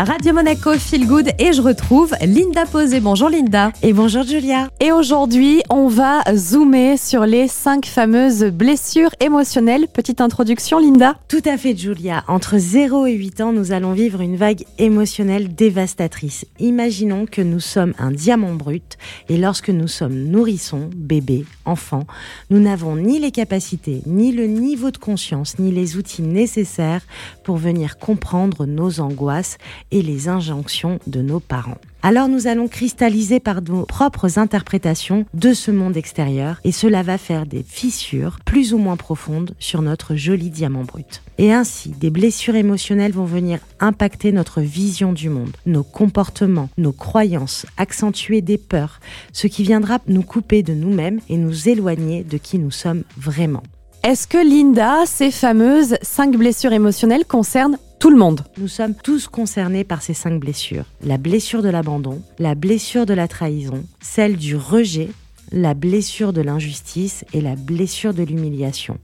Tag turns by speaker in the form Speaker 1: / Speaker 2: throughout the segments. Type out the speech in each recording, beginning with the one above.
Speaker 1: Radio Monaco Feel Good et je retrouve Linda Posé. Bonjour Linda.
Speaker 2: Et bonjour Julia.
Speaker 1: Et aujourd'hui, on va zoomer sur les cinq fameuses blessures émotionnelles. Petite introduction Linda
Speaker 2: Tout à fait Julia. Entre 0 et 8 ans, nous allons vivre une vague émotionnelle dévastatrice. Imaginons que nous sommes un diamant brut et lorsque nous sommes nourrissons, bébés, enfants, nous n'avons ni les capacités, ni le niveau de conscience, ni les outils nécessaires pour venir comprendre nos angoisses et les injonctions de nos parents. Alors nous allons cristalliser par nos propres interprétations de ce monde extérieur et cela va faire des fissures plus ou moins profondes sur notre joli diamant brut. Et ainsi, des blessures émotionnelles vont venir impacter notre vision du monde, nos comportements, nos croyances, accentuer des peurs, ce qui viendra nous couper de nous-mêmes et nous éloigner de qui nous sommes vraiment.
Speaker 1: Est-ce que Linda, ces fameuses cinq blessures émotionnelles concernent tout le monde.
Speaker 2: Nous sommes tous concernés par ces cinq blessures. La blessure de l'abandon, la blessure de la trahison, celle du rejet, la blessure de l'injustice et la blessure de l'humiliation.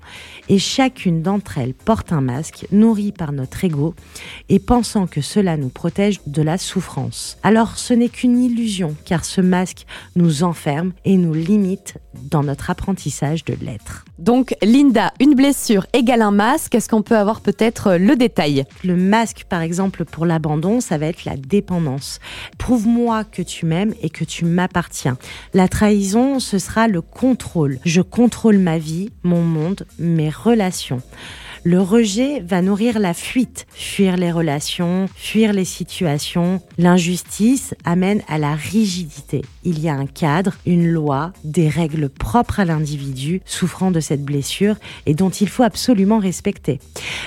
Speaker 2: Et chacune d'entre elles porte un masque nourri par notre ego et pensant que cela nous protège de la souffrance. Alors ce n'est qu'une illusion car ce masque nous enferme et nous limite dans notre apprentissage de l'être.
Speaker 1: Donc Linda, une blessure égale un masque, est-ce qu'on peut avoir peut-être le détail?
Speaker 2: Le masque par exemple pour l'abandon, ça va être la dépendance. Prouve-moi que tu m'aimes et que tu m'appartiens. La trahison, ce sera le contrôle. Je contrôle ma vie, mon monde, mes relations. Le rejet va nourrir la fuite, fuir les relations, fuir les situations. L'injustice amène à la rigidité. Il y a un cadre, une loi, des règles propres à l'individu souffrant de cette blessure et dont il faut absolument respecter.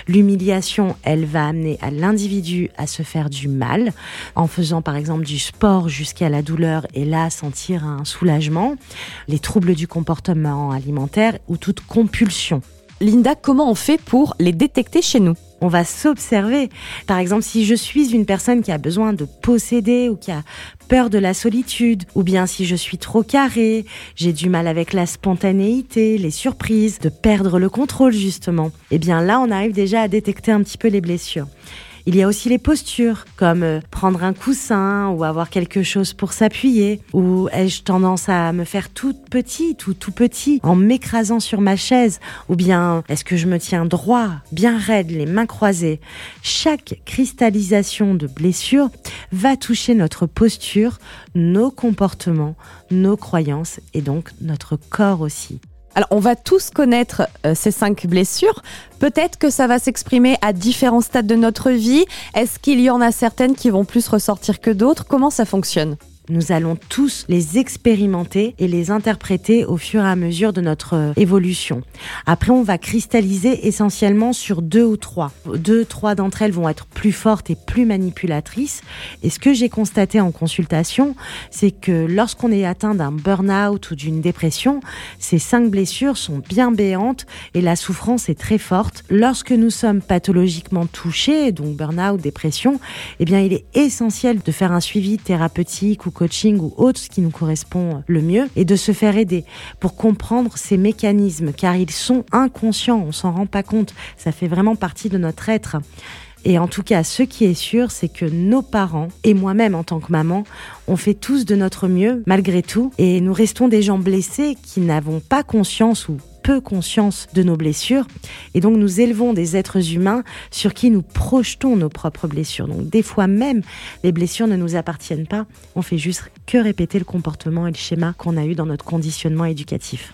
Speaker 2: L'humiliation, elle va amener à l'individu à se faire du mal en faisant par exemple du sport jusqu'à la douleur et là sentir un soulagement. Les troubles du comportement alimentaire ou toute compulsion.
Speaker 1: Linda, comment on fait pour les détecter chez nous?
Speaker 2: On va s'observer. Par exemple, si je suis une personne qui a besoin de posséder ou qui a peur de la solitude, ou bien si je suis trop carré, j'ai du mal avec la spontanéité, les surprises, de perdre le contrôle justement, eh bien là, on arrive déjà à détecter un petit peu les blessures. Il y a aussi les postures, comme euh, prendre un coussin ou avoir quelque chose pour s'appuyer, ou ai-je tendance à me faire toute petite ou tout petit en m'écrasant sur ma chaise, ou bien est-ce que je me tiens droit, bien raide, les mains croisées? Chaque cristallisation de blessure va toucher notre posture, nos comportements, nos croyances et donc notre corps aussi.
Speaker 1: Alors, on va tous connaître euh, ces cinq blessures. Peut-être que ça va s'exprimer à différents stades de notre vie. Est-ce qu'il y en a certaines qui vont plus ressortir que d'autres? Comment ça fonctionne?
Speaker 2: Nous allons tous les expérimenter et les interpréter au fur et à mesure de notre euh, évolution. Après, on va cristalliser essentiellement sur deux ou trois. Deux, trois d'entre elles vont être plus fortes et plus manipulatrices. Et ce que j'ai constaté en consultation, c'est que lorsqu'on est atteint d'un burn-out ou d'une dépression, ces cinq blessures sont bien béantes et la souffrance est très forte. Lorsque nous sommes pathologiquement touchés, donc burn-out, dépression, eh bien, il est essentiel de faire un suivi thérapeutique ou coaching ou autre, ce qui nous correspond le mieux, et de se faire aider pour comprendre ces mécanismes, car ils sont inconscients, on s'en rend pas compte, ça fait vraiment partie de notre être. Et en tout cas, ce qui est sûr, c'est que nos parents et moi-même en tant que maman, on fait tous de notre mieux malgré tout et nous restons des gens blessés qui n'avons pas conscience ou peu conscience de nos blessures et donc nous élevons des êtres humains sur qui nous projetons nos propres blessures. Donc des fois même, les blessures ne nous appartiennent pas, on fait juste que répéter le comportement et le schéma qu'on a eu dans notre conditionnement éducatif.